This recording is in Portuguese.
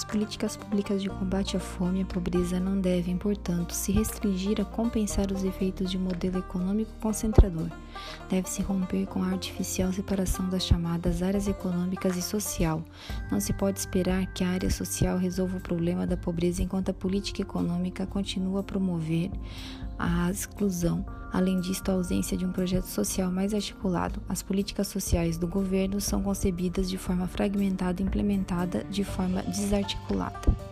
As políticas públicas de combate à fome e à pobreza não devem, portanto, se restringir a compensar os efeitos de um modelo econômico concentrador. Deve-se romper com a artificial separação das chamadas áreas econômicas e social. Não se pode esperar que a área social resolva o problema da pobreza enquanto a política econômica continua a promover a exclusão. Além disso, a ausência de um projeto social mais articulado. As políticas sociais do governo são concebidas de forma fragmentada e implementada de forma desarticulada.